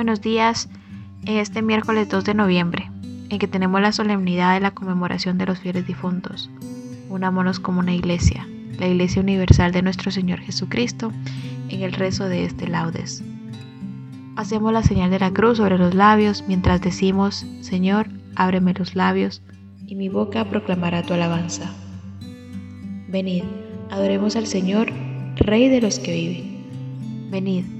Buenos días, este miércoles 2 de noviembre, en que tenemos la solemnidad de la conmemoración de los fieles difuntos. Unámonos como una iglesia, la Iglesia Universal de nuestro Señor Jesucristo, en el rezo de este laudes. Hacemos la señal de la cruz sobre los labios mientras decimos, Señor, ábreme los labios, y mi boca proclamará tu alabanza. Venid, adoremos al Señor, Rey de los que viven. Venid,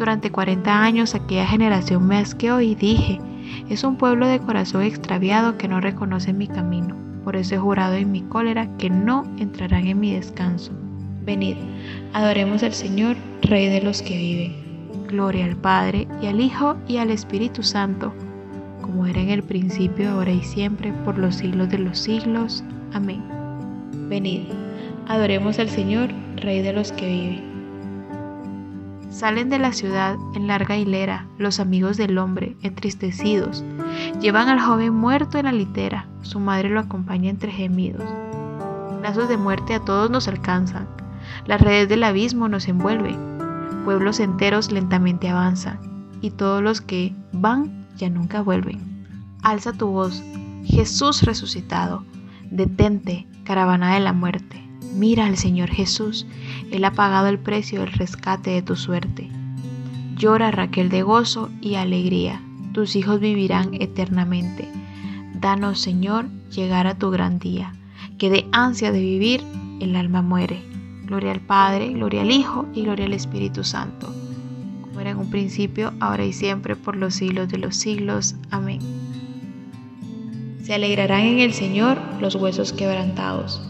Durante 40 años aquella generación me asqueó y dije, es un pueblo de corazón extraviado que no reconoce mi camino. Por eso he jurado en mi cólera que no entrarán en mi descanso. Venid, adoremos al Señor, Rey de los que viven. Gloria al Padre, y al Hijo, y al Espíritu Santo, como era en el principio, ahora y siempre, por los siglos de los siglos. Amén. Venid, adoremos al Señor, Rey de los que viven. Salen de la ciudad en larga hilera los amigos del hombre, entristecidos. Llevan al joven muerto en la litera, su madre lo acompaña entre gemidos. Lazos de muerte a todos nos alcanzan, las redes del abismo nos envuelven, pueblos enteros lentamente avanzan, y todos los que van ya nunca vuelven. Alza tu voz, Jesús resucitado, detente, caravana de la muerte Mira al Señor Jesús, Él ha pagado el precio del rescate de tu suerte. Llora Raquel de gozo y alegría, tus hijos vivirán eternamente. Danos, Señor, llegar a tu gran día, que de ansia de vivir el alma muere. Gloria al Padre, gloria al Hijo y gloria al Espíritu Santo, como era en un principio, ahora y siempre, por los siglos de los siglos. Amén. Se alegrarán en el Señor los huesos quebrantados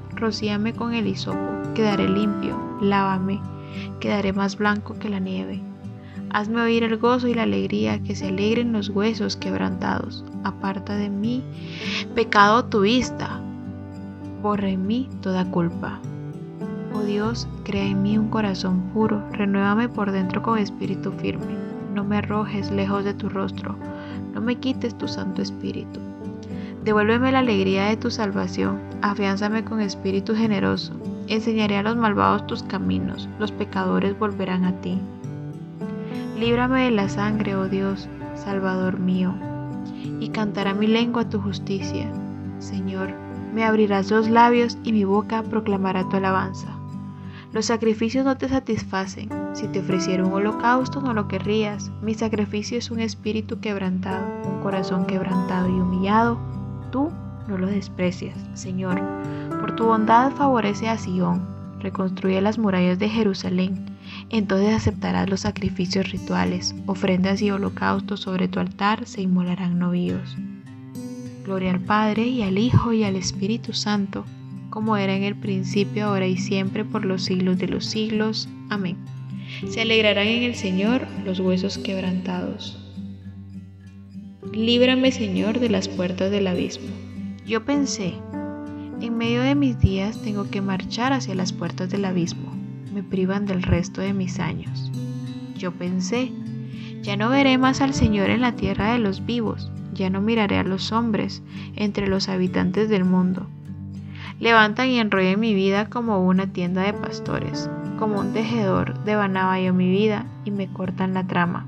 rocíame con el hisopo, quedaré limpio, lávame, quedaré más blanco que la nieve. Hazme oír el gozo y la alegría, que se alegren los huesos quebrantados. Aparta de mí pecado tu vista, borra en mí toda culpa. Dios, crea en mí un corazón puro, renuévame por dentro con espíritu firme. No me arrojes lejos de tu rostro, no me quites tu Santo Espíritu. Devuélveme la alegría de tu salvación, afiánzame con espíritu generoso. Enseñaré a los malvados tus caminos, los pecadores volverán a ti. Líbrame de la sangre, oh Dios, Salvador mío, y cantará mi lengua tu justicia. Señor, me abrirás los labios y mi boca proclamará tu alabanza. Los sacrificios no te satisfacen. Si te ofreciera un holocausto no lo querrías. Mi sacrificio es un espíritu quebrantado, un corazón quebrantado y humillado. Tú no lo desprecias, Señor. Por tu bondad favorece a Sión. Reconstruye las murallas de Jerusalén. Entonces aceptarás los sacrificios rituales. Ofrendas y holocaustos sobre tu altar se inmolarán novillos. Gloria al Padre y al Hijo y al Espíritu Santo, como era en el principio, ahora y siempre, por los siglos de los siglos. Amén. Se alegrarán en el Señor los huesos quebrantados. Líbrame, Señor, de las puertas del abismo. Yo pensé, en medio de mis días tengo que marchar hacia las puertas del abismo. Me privan del resto de mis años. Yo pensé, ya no veré más al Señor en la tierra de los vivos ya no miraré a los hombres entre los habitantes del mundo. Levantan y enrollan mi vida como una tienda de pastores, como un tejedor devanaba yo mi vida y me cortan la trama.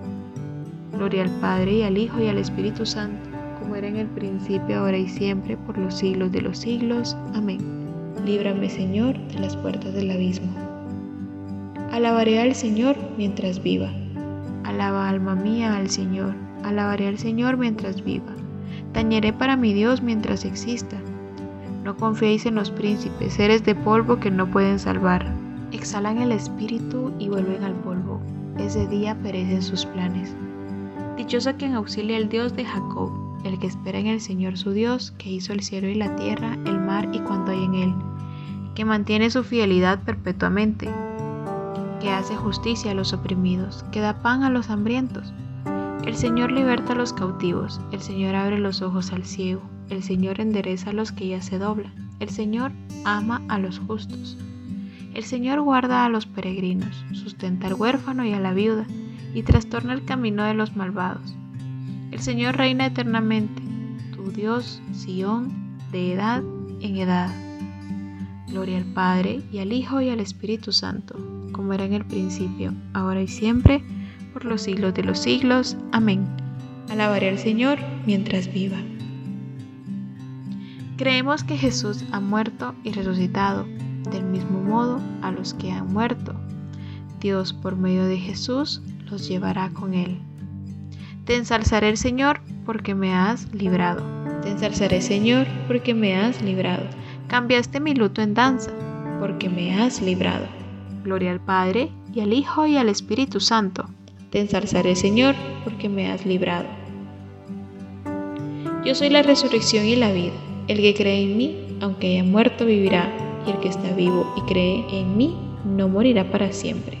Gloria al Padre y al Hijo y al Espíritu Santo, como era en el principio, ahora y siempre, por los siglos de los siglos. Amén. Líbrame Señor de las puertas del abismo. Alabaré al Señor mientras viva. Alaba alma mía al Señor. Alabaré al Señor mientras viva. Tañeré para mi Dios mientras exista no confiéis en los príncipes, seres de polvo que no pueden salvar. Exhalan el espíritu y vuelven al polvo. Ese día perecen sus planes. Dichoso quien auxilia al Dios de Jacob, el que espera en el Señor su Dios, que hizo el cielo y la tierra, el mar y cuanto hay en él, que mantiene su fidelidad perpetuamente, que hace justicia a los oprimidos, que da pan a los hambrientos. El Señor liberta a los cautivos, el Señor abre los ojos al ciego el Señor endereza a los que ya se doblan. El Señor ama a los justos. El Señor guarda a los peregrinos, sustenta al huérfano y a la viuda, y trastorna el camino de los malvados. El Señor reina eternamente, tu Dios, Sión, de edad en edad. Gloria al Padre, y al Hijo, y al Espíritu Santo, como era en el principio, ahora y siempre, por los siglos de los siglos. Amén. Alabaré al Señor mientras viva. Creemos que Jesús ha muerto y resucitado, del mismo modo a los que han muerto. Dios por medio de Jesús los llevará con él. Te ensalzaré Señor porque me has librado. Te ensalzaré Señor porque me has librado. Cambiaste mi luto en danza porque me has librado. Gloria al Padre y al Hijo y al Espíritu Santo. Te ensalzaré Señor porque me has librado. Yo soy la resurrección y la vida. El que cree en mí, aunque haya muerto, vivirá, y el que está vivo y cree en mí, no morirá para siempre.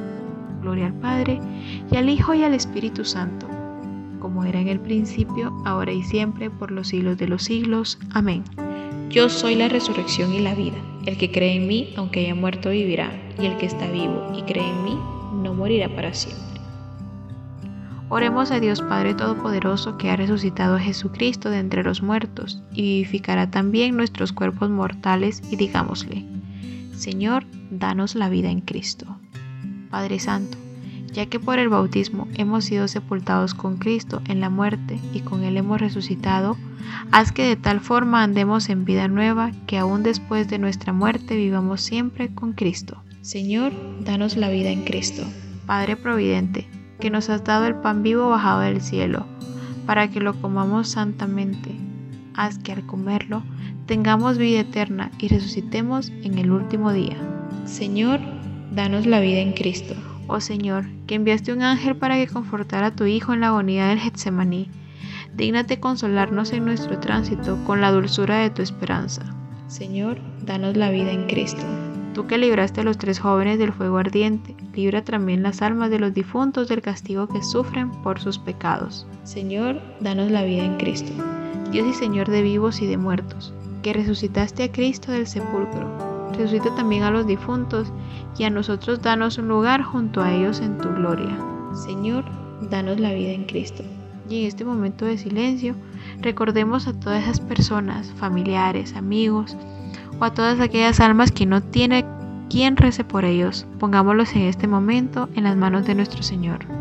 Gloria al Padre, y al Hijo y al Espíritu Santo, como era en el principio, ahora y siempre, por los siglos de los siglos. Amén. Yo soy la resurrección y la vida. El que cree en mí, aunque haya muerto, vivirá, y el que está vivo y cree en mí, no morirá para siempre. Oremos a Dios Padre Todopoderoso que ha resucitado a Jesucristo de entre los muertos y vivificará también nuestros cuerpos mortales y digámosle, Señor, danos la vida en Cristo. Padre Santo, ya que por el bautismo hemos sido sepultados con Cristo en la muerte y con Él hemos resucitado, haz que de tal forma andemos en vida nueva que aún después de nuestra muerte vivamos siempre con Cristo. Señor, danos la vida en Cristo. Padre Providente, que nos has dado el pan vivo bajado del cielo, para que lo comamos santamente. Haz que al comerlo tengamos vida eterna y resucitemos en el último día. Señor, danos la vida en Cristo. Oh Señor, que enviaste un ángel para que confortara a tu Hijo en la agonía del Getsemaní, dígnate consolarnos en nuestro tránsito con la dulzura de tu esperanza. Señor, danos la vida en Cristo. Tú que libraste a los tres jóvenes del fuego ardiente, libra también las almas de los difuntos del castigo que sufren por sus pecados. Señor, danos la vida en Cristo. Dios y Señor de vivos y de muertos, que resucitaste a Cristo del sepulcro resucita también a los difuntos, y a nosotros danos un lugar junto a ellos en tu gloria. Señor, danos la vida en Cristo. Y en este momento de silencio, recordemos a todas esas personas, familiares, amigos, o a todas aquellas almas que no tiene quien rece por ellos. Pongámoslos en este momento en las manos de nuestro Señor.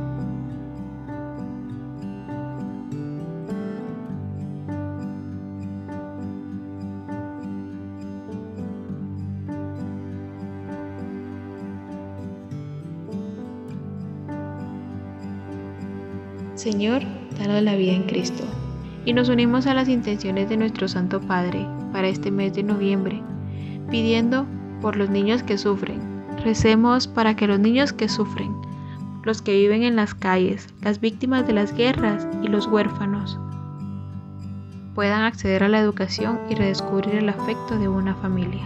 Señor, danos la vida en Cristo. Y nos unimos a las intenciones de nuestro Santo Padre para este mes de noviembre, pidiendo por los niños que sufren. Recemos para que los niños que sufren, los que viven en las calles, las víctimas de las guerras y los huérfanos, puedan acceder a la educación y redescubrir el afecto de una familia.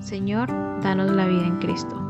Señor, danos la vida en Cristo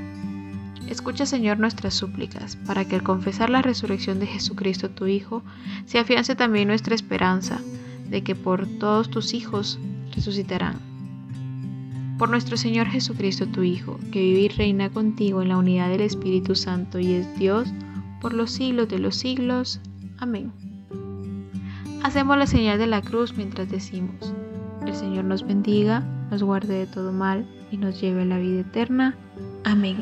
Escucha, Señor, nuestras súplicas, para que al confesar la resurrección de Jesucristo, tu Hijo, se afiance también nuestra esperanza de que por todos tus hijos resucitarán. Por nuestro Señor Jesucristo, tu Hijo, que vive y reina contigo en la unidad del Espíritu Santo y es Dios por los siglos de los siglos. Amén. Hacemos la señal de la cruz mientras decimos, el Señor nos bendiga, nos guarde de todo mal y nos lleve a la vida eterna. Amén.